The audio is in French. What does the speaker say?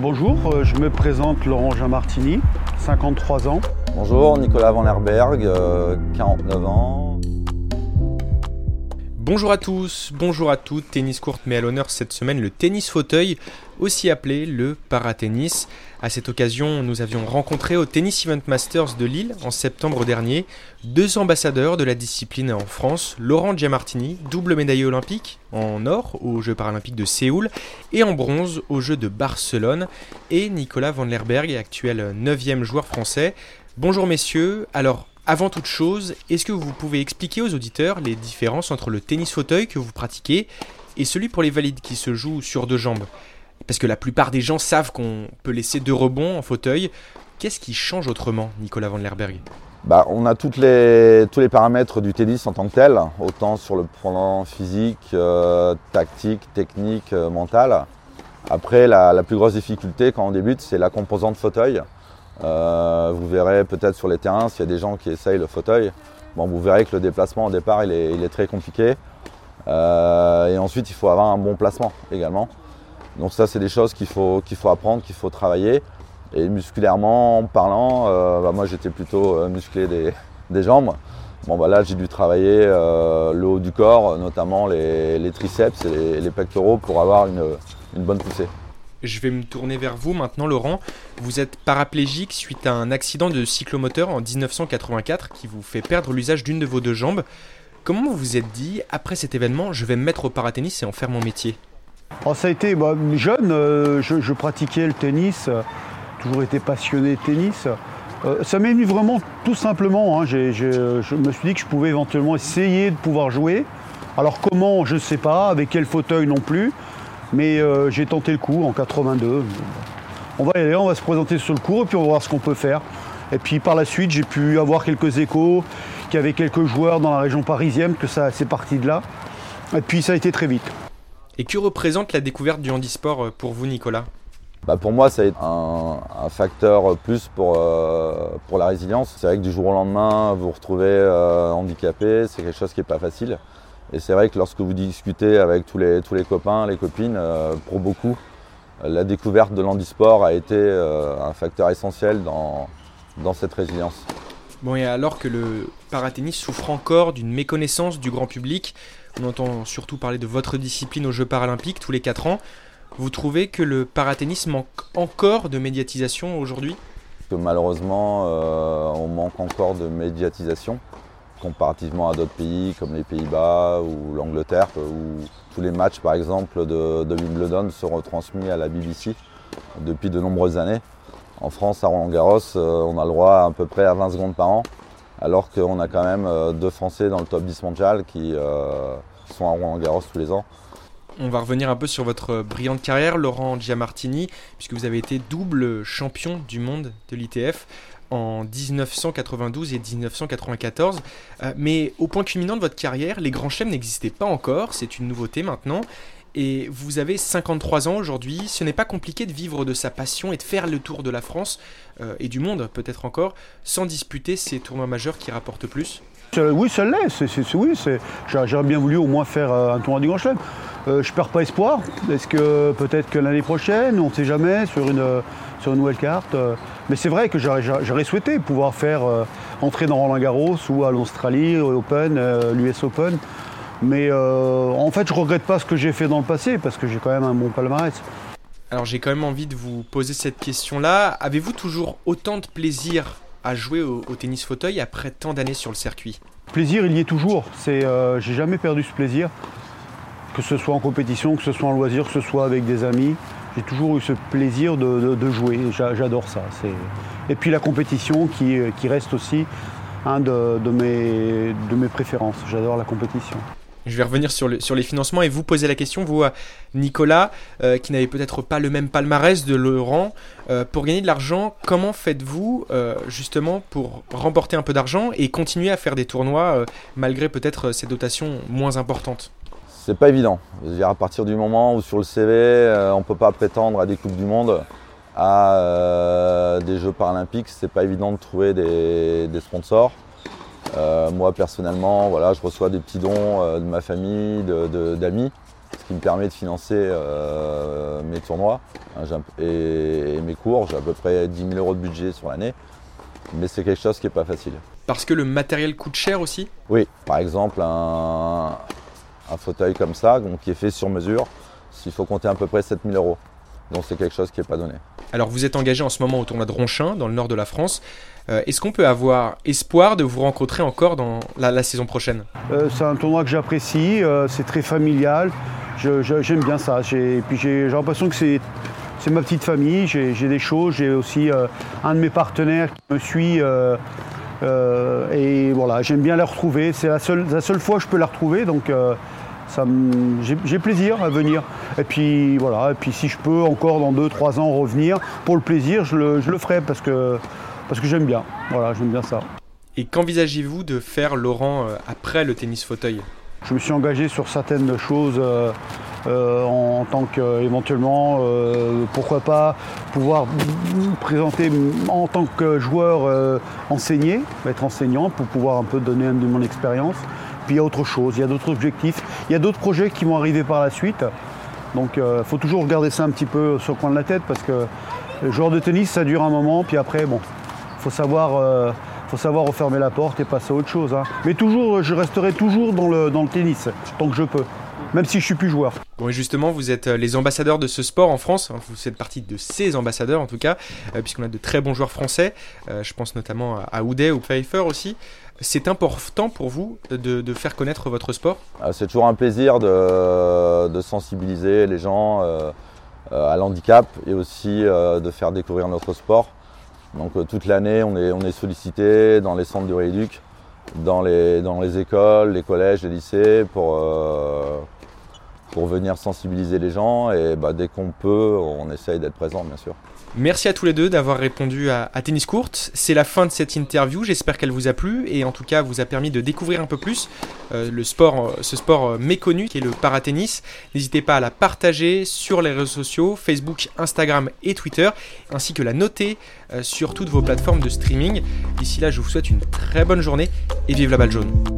Bonjour, euh, je me présente Laurent Jean Martini, 53 ans. Bonjour, Nicolas Van Lerberg, euh, 49 ans. Bonjour à tous, bonjour à toutes. Tennis courte met à l'honneur cette semaine le tennis fauteuil, aussi appelé le paratennis. À cette occasion, nous avions rencontré au Tennis Event Masters de Lille en septembre dernier deux ambassadeurs de la discipline en France, Laurent Giamartini, double médaillé olympique en or aux Jeux paralympiques de Séoul et en bronze aux Jeux de Barcelone, et Nicolas Van Lerberg, actuel 9e joueur français. Bonjour messieurs, alors avant toute chose, est-ce que vous pouvez expliquer aux auditeurs les différences entre le tennis fauteuil que vous pratiquez et celui pour les valides qui se joue sur deux jambes? Parce que la plupart des gens savent qu'on peut laisser deux rebonds en fauteuil. Qu'est-ce qui change autrement, Nicolas Van Lerberg? Bah, On a tous les paramètres du tennis en tant que tel, autant sur le plan physique, euh, tactique, technique, euh, mental. Après, la, plus grosse difficulté quand on débute, c'est la composante fauteuil. Euh, vous verrez peut-être sur les terrains s'il y a des gens qui essayent le fauteuil. Bon, vous verrez que le déplacement au départ il est, très compliqué. Et ensuite il faut avoir un bon placement également. Donc ça c'est des choses qu'il faut, faut apprendre, qu'il faut travailler. Et musculairement parlant, euh, bah, moi j'étais plutôt euh, musclé des, jambes. Bon bah là j'ai dû travailler euh, le haut du corps, notamment les, les triceps et les, les, pectoraux pour avoir une, une bonne poussée. Je vais me tourner vers vous maintenant, Laurent. Vous êtes paraplégique suite à un accident de cyclomoteur en 1984 qui vous fait perdre l'usage d'une de vos deux jambes. Comment vous vous êtes dit, après cet événement, je vais me mettre au paratennis et en faire mon métier? Oh, Ça a été bah, jeune, euh, je, pratiquais le tennis, euh, toujours été passionné de tennis. Euh, ça m'est venu vraiment tout simplement. Hein, je me suis dit que je pouvais éventuellement essayer de pouvoir jouer. Alors comment, je ne sais pas, avec quel fauteuil non plus. Mais j'ai tenté le coup en 82. On va y aller, on va se présenter sur le cours et puis on va voir ce qu'on peut faire. Et puis par la suite, j'ai pu avoir quelques échos, qu'il y avait quelques joueurs dans la région parisienne, que ça c'est parti de là. Et puis ça a été très vite. Et que représente la découverte du handisport euh, pour vous, Nicolas? Bah pour moi, ça a été un, un facteur plus pour, euh, pour la résilience. C'est vrai que du jour au lendemain, vous vous retrouvez euh, handicapé, c'est quelque chose qui n'est pas facile. Et c'est vrai que lorsque vous discutez avec tous les, tous les copains, les copines, euh, pour beaucoup, la découverte de l'handisport a été euh, un facteur essentiel dans, dans cette résilience. Bon, et alors que le paratennis souffre encore d'une méconnaissance du grand public, on entend surtout parler de votre discipline aux Jeux paralympiques tous les 4 ans, vous trouvez que le paratennis manque encore de médiatisation aujourd'hui? Malheureusement, euh, on manque encore de médiatisation comparativement à d'autres pays comme les Pays-Bas ou l'Angleterre, où tous les matchs par exemple de, Wimbledon sont retransmis à la BBC depuis de nombreuses années. En France, à Roland Garros, on a le droit à peu près à 20 secondes par an, alors qu'on a quand même deux Français dans le top 10 mondial qui euh, sont à Roland Garros tous les ans. On va revenir un peu sur votre brillante carrière, Laurent Giamartini, puisque vous avez été double champion du monde de l'ITF en 1992 et 1994. Euh, mais au point culminant de votre carrière, les grands chelems n'existaient pas encore, c'est une nouveauté maintenant. Et vous avez 53 ans aujourd'hui, ce n'est pas compliqué de vivre de sa passion et de faire le tour de la France euh, et du monde peut-être encore, sans disputer ces tournois majeurs qui rapportent plus oui, ça l'est. Oui. J'aurais bien voulu au moins faire un tournoi du Grand Chelem. Euh, je perds pas espoir. Est-ce que peut-être que l'année prochaine, on ne sait jamais, sur une, une nouvelle carte. Euh, mais c'est vrai que j'aurais, souhaité pouvoir faire euh, entrer dans Roland Garros ou à l'Australie, Open, euh, l'US Open. Mais en fait, je regrette pas ce que j'ai fait dans le passé parce que j'ai quand même un bon palmarès. Alors j'ai quand même envie de vous poser cette question-là. Avez-vous toujours autant de plaisir à jouer au, au tennis fauteuil après tant d'années sur le circuit? Plaisir, il y est toujours. C'est, euh, j'ai jamais perdu ce plaisir, que ce soit en compétition, que ce soit en loisir, que ce soit avec des amis. J'ai toujours eu ce plaisir de, de, de jouer. J'adore ça. Et puis la compétition qui, qui reste aussi un de, de, mes, de mes préférences. J'adore la compétition. Je vais revenir sur, le, sur, les financements et vous poser la question, vous, Nicolas, euh, qui n'avez peut-être pas le même palmarès de Laurent. Euh, pour gagner de l'argent, comment faites-vous euh, justement pour remporter un peu d'argent et continuer à faire des tournois malgré peut-être ces dotations moins importantes? C'est pas évident. -dire à partir du moment où sur le CV, on ne peut pas prétendre à des Coupes du Monde, à des Jeux paralympiques, c'est pas évident de trouver des sponsors. Euh, moi personnellement, voilà, je reçois des petits dons euh, de ma famille, d'amis, ce qui me permet de financer mes tournois hein, et, mes cours. J'ai à peu près 10 000 euros de budget sur l'année, mais c'est quelque chose qui n'est pas facile. Parce que le matériel coûte cher aussi? Oui, par exemple un, fauteuil comme ça, donc, qui est fait sur mesure, il faut compter à peu près 7 000 euros. Donc c'est quelque chose qui n'est pas donné. Alors vous êtes engagé en ce moment au tournoi de Ronchin, dans le nord de la France. Euh, est-ce qu'on peut avoir espoir de vous rencontrer encore dans la, saison prochaine? Euh, C'est un tournoi que j'apprécie, euh, c'est très familial, j'aime bien ça. Et puis j'ai l'impression que c'est ma petite famille, j'ai des choses, j'ai aussi un de mes partenaires qui me suit. et voilà, j'aime bien la retrouver. C'est la seule, la seule fois que je peux la retrouver, donc j'ai plaisir à venir. Et puis voilà, et puis si je peux encore dans 2-3 ans revenir, pour le plaisir, je le, ferai parce que, parce que j'aime bien. Voilà, j'aime bien ça. Et qu'envisagez-vous de faire, Laurent, euh, après le tennis fauteuil? Je me suis engagé sur certaines choses euh, euh, en, tant qu'éventuellement, pourquoi pas, pouvoir présenter en tant que joueur enseigné, être enseignant pour pouvoir un peu donner de mon expérience. Puis il y a autre chose, il y a d'autres objectifs, il y a d'autres projets qui vont arriver par la suite. Donc il euh, faut toujours regarder ça un petit peu sur le coin de la tête parce que le joueur de tennis ça dure un moment, puis après bon, faut savoir, euh, faut savoir refermer la porte et passer à autre chose. Hein. Mais toujours, je resterai toujours dans le tennis tant que je peux même si je suis plus joueur. Bon, et justement, vous êtes euh, les ambassadeurs de ce sport en France. Vous faites partie de ces ambassadeurs, en tout cas, euh, puisqu'on a de très bons joueurs français. Euh, je pense notamment à Houdet ou Pfeiffer aussi. C'est important pour vous de, faire connaître votre sport? Ah, C'est toujours un plaisir de, sensibiliser les gens à l'handicap et aussi de faire découvrir notre sport. Donc toute l'année, on est, on est sollicité dans les centres de rééduc, dans les, écoles, les collèges, les lycées pour, pour venir sensibiliser les gens et bah, dès qu'on peut, on essaye d'être présent bien sûr. Merci à tous les deux d'avoir répondu à, Tennis Courte. C'est la fin de cette interview. J'espère qu'elle vous a plu et en tout cas vous a permis de découvrir un peu plus euh, le sport, ce sport euh, méconnu qui est le paratennis. N'hésitez pas à la partager sur les réseaux sociaux, Facebook, Instagram et Twitter, ainsi que la noter euh, sur toutes vos plateformes de streaming. D'ici là, je vous souhaite une très bonne journée et vive la balle jaune.